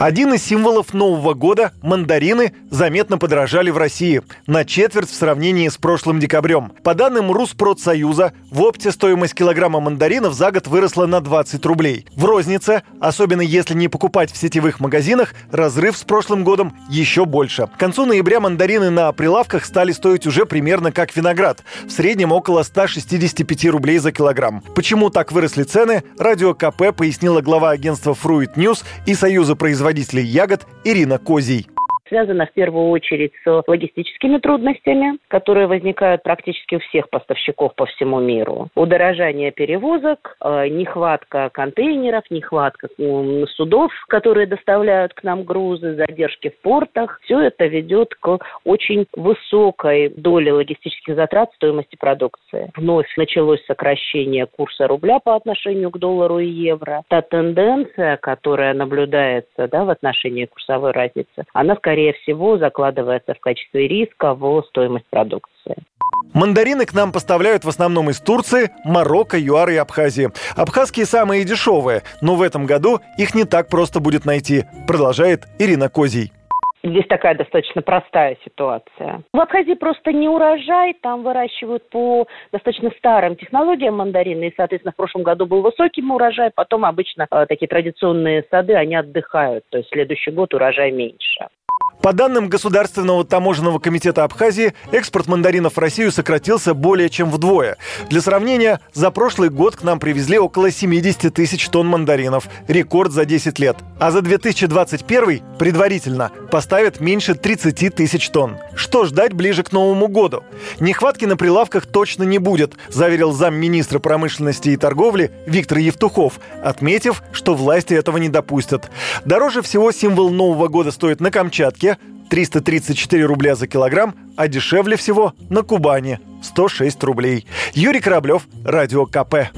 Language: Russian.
Один из символов Нового года – мандарины – заметно подорожали в России на четверть в сравнении с прошлым декабрем. По данным Руспродсоюза, в опте стоимость килограмма мандаринов за год выросла на 20 рублей. В рознице, особенно если не покупать в сетевых магазинах, разрыв с прошлым годом еще больше. К концу ноября мандарины на прилавках стали стоить уже примерно как виноград. В среднем около 165 рублей за килограмм. Почему так выросли цены, Радио КП пояснила глава агентства Fruit News и Союза производителей производителей ягод Ирина Козий связано в первую очередь с логистическими трудностями, которые возникают практически у всех поставщиков по всему миру. Удорожание перевозок, э, нехватка контейнеров, нехватка судов, которые доставляют к нам грузы, задержки в портах. Все это ведет к очень высокой доле логистических затрат стоимости продукции. Вновь началось сокращение курса рубля по отношению к доллару и евро. Та тенденция, которая наблюдается да, в отношении курсовой разницы, она скорее скорее всего, закладывается в качестве риска в стоимость продукции. Мандарины к нам поставляют в основном из Турции, Марокко, ЮАР и Абхазии. Абхазские самые дешевые, но в этом году их не так просто будет найти, продолжает Ирина Козий. Здесь такая достаточно простая ситуация. В Абхазии просто не урожай, там выращивают по достаточно старым технологиям мандарины, и, соответственно, в прошлом году был высокий урожай, потом обычно э, такие традиционные сады, они отдыхают, то есть следующий год урожай меньше. По данным Государственного таможенного комитета Абхазии, экспорт мандаринов в Россию сократился более чем вдвое. Для сравнения, за прошлый год к нам привезли около 70 тысяч тонн мандаринов. Рекорд за 10 лет. А за 2021 предварительно поставят меньше 30 тысяч тонн. Что ждать ближе к Новому году? Нехватки на прилавках точно не будет, заверил замминистра промышленности и торговли Виктор Евтухов, отметив, что власти этого не допустят. Дороже всего символ Нового года стоит на Камчатке, 334 рубля за килограмм, а дешевле всего на Кубани – 106 рублей. Юрий Кораблев, Радио КП.